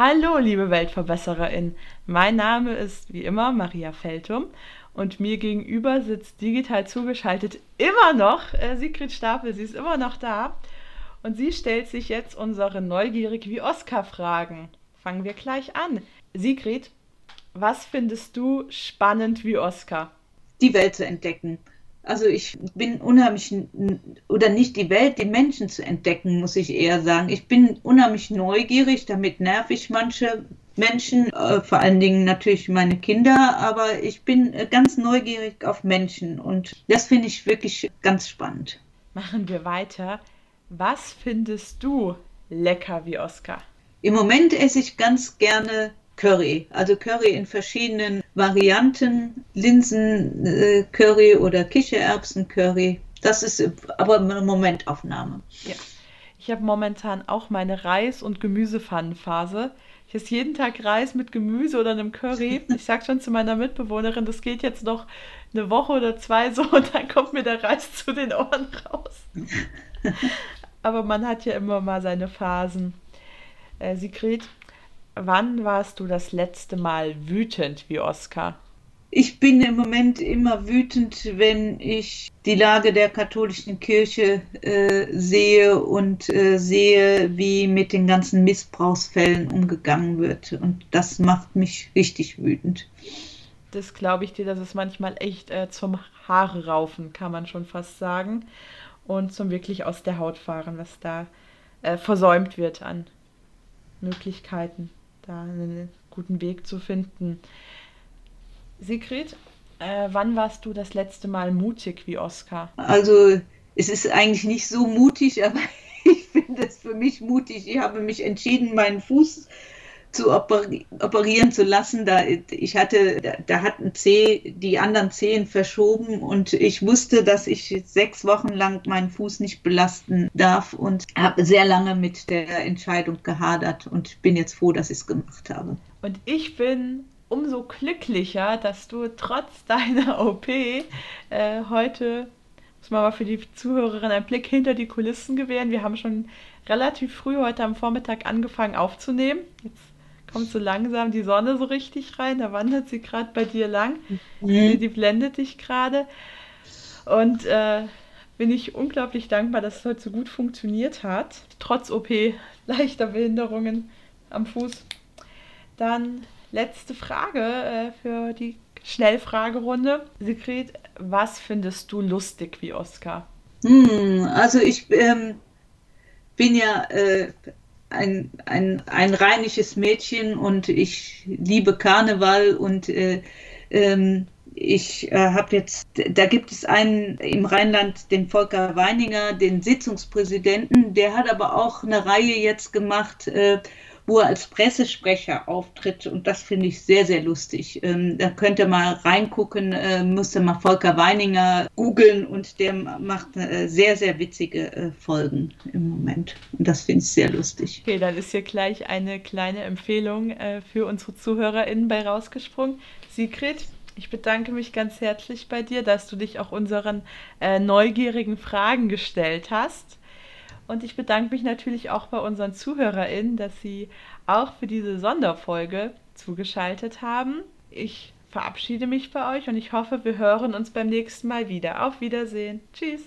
Hallo, liebe Weltverbessererin. Mein Name ist wie immer Maria Feltum und mir gegenüber sitzt digital zugeschaltet immer noch äh, Sigrid Stapel. Sie ist immer noch da und sie stellt sich jetzt unsere neugierig wie Oscar Fragen. Fangen wir gleich an. Sigrid, was findest du spannend wie Oscar? Die Welt zu entdecken. Also ich bin unheimlich, oder nicht die Welt, die Menschen zu entdecken, muss ich eher sagen. Ich bin unheimlich neugierig, damit nerv ich manche Menschen, äh, vor allen Dingen natürlich meine Kinder, aber ich bin äh, ganz neugierig auf Menschen und das finde ich wirklich ganz spannend. Machen wir weiter. Was findest du lecker wie Oscar? Im Moment esse ich ganz gerne Curry. Also Curry in verschiedenen Varianten, Linsen-Curry äh, oder Kichererbsen-Curry. Das ist aber eine Momentaufnahme. Ja. Ich habe momentan auch meine Reis- und Gemüsepfannenphase. Ich esse jeden Tag Reis mit Gemüse oder einem Curry. Ich sage schon zu meiner Mitbewohnerin, das geht jetzt noch eine Woche oder zwei so und dann kommt mir der Reis zu den Ohren raus. Aber man hat ja immer mal seine Phasen. Äh, Sigrid, wann warst du das letzte Mal wütend wie Oskar? Ich bin im Moment immer wütend, wenn ich die Lage der katholischen Kirche äh, sehe und äh, sehe, wie mit den ganzen Missbrauchsfällen umgegangen wird. Und das macht mich richtig wütend. Das glaube ich dir, das ist manchmal echt äh, zum Haare raufen, kann man schon fast sagen. Und zum wirklich aus der Haut fahren, was da äh, versäumt wird an Möglichkeiten da einen guten Weg zu finden. Sigrid, äh, wann warst du das letzte Mal mutig wie Oskar? Also es ist eigentlich nicht so mutig, aber ich finde es für mich mutig. Ich habe mich entschieden, meinen Fuß zu operieren zu lassen. Da, ich hatte, da, da hat ein Zeh die anderen Zehen verschoben und ich wusste, dass ich sechs Wochen lang meinen Fuß nicht belasten darf und habe sehr lange mit der Entscheidung gehadert und bin jetzt froh, dass ich es gemacht habe. Und ich bin umso glücklicher, dass du trotz deiner OP äh, heute muss man mal für die Zuhörerin einen Blick hinter die Kulissen gewähren. Wir haben schon relativ früh heute am Vormittag angefangen aufzunehmen. Jetzt kommt so langsam die Sonne so richtig rein, da wandert sie gerade bei dir lang. Mhm. Die blendet dich gerade. Und äh, bin ich unglaublich dankbar, dass es heute so gut funktioniert hat. Trotz OP, leichter Behinderungen am Fuß. Dann letzte Frage äh, für die Schnellfragerunde. Sigrid, was findest du lustig wie Oscar? Hm, also ich ähm, bin ja äh, ein, ein, ein rheinisches Mädchen und ich liebe Karneval und äh, ähm, ich äh, habe jetzt, da gibt es einen im Rheinland, den Volker Weininger, den Sitzungspräsidenten, der hat aber auch eine Reihe jetzt gemacht, äh, wo er als Pressesprecher auftritt. Und das finde ich sehr, sehr lustig. Ähm, da könnt ihr mal reingucken, äh, ihr mal Volker Weininger googeln und der macht äh, sehr, sehr witzige äh, Folgen im Moment. Und das finde ich sehr lustig. Okay, dann ist hier gleich eine kleine Empfehlung äh, für unsere ZuhörerInnen bei rausgesprungen. Sigrid, ich bedanke mich ganz herzlich bei dir, dass du dich auch unseren äh, neugierigen Fragen gestellt hast. Und ich bedanke mich natürlich auch bei unseren ZuhörerInnen, dass sie auch für diese Sonderfolge zugeschaltet haben. Ich verabschiede mich bei euch und ich hoffe, wir hören uns beim nächsten Mal wieder. Auf Wiedersehen. Tschüss.